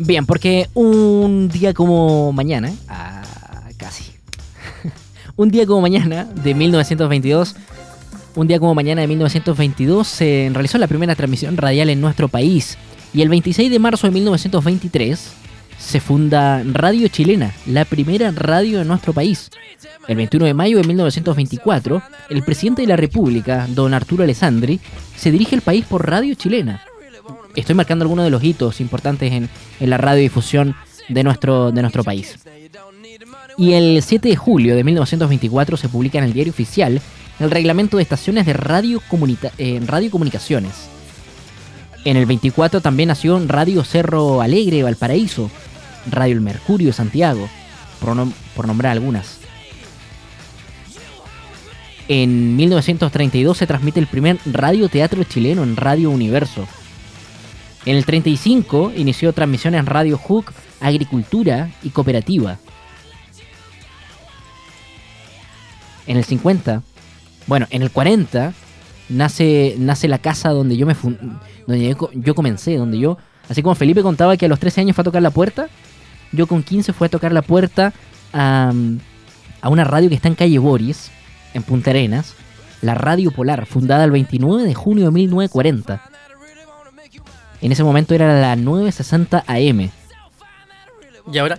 Bien, porque un día como mañana, ah, casi, un día como mañana de 1922, un día como mañana de 1922 se realizó la primera transmisión radial en nuestro país. Y el 26 de marzo de 1923 se funda Radio Chilena, la primera radio de nuestro país. El 21 de mayo de 1924, el presidente de la República, don Arturo Alessandri, se dirige al país por Radio Chilena estoy marcando algunos de los hitos importantes en, la radiodifusión de nuestro, país. Y el 7 de julio de 1924 se publica en el diario oficial el reglamento de estaciones de radio, eh, radiocomunicaciones. En el 24 también nació Radio Cerro Alegre, Valparaíso, Radio El Mercurio, Santiago, por, por nombrar algunas. En 1932 se transmite el primer radioteatro chileno en Radio Universo. En el 35 inició transmisiones en Radio Hook, Agricultura y Cooperativa. En el 50, bueno, en el 40 nace, nace la casa donde yo me donde yo, comencé, donde yo, así como Felipe contaba que a los 13 años fue a tocar la puerta, yo con 15 fui a tocar la puerta a, a una radio que está en calle Boris, en Punta Arenas, la Radio Polar, fundada el 29 de junio de 1940 en ese momento era la 960 AM. ¿Y ahora?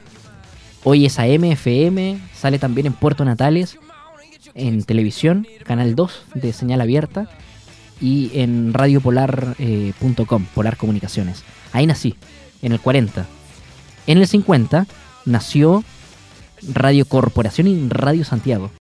Hoy es AM, FM, sale también en Puerto Natales, en televisión, Canal 2 de señal abierta y en radiopolar.com, eh, Polar Comunicaciones. Ahí nací, en el 40. En el 50 nació Radio Corporación y Radio Santiago.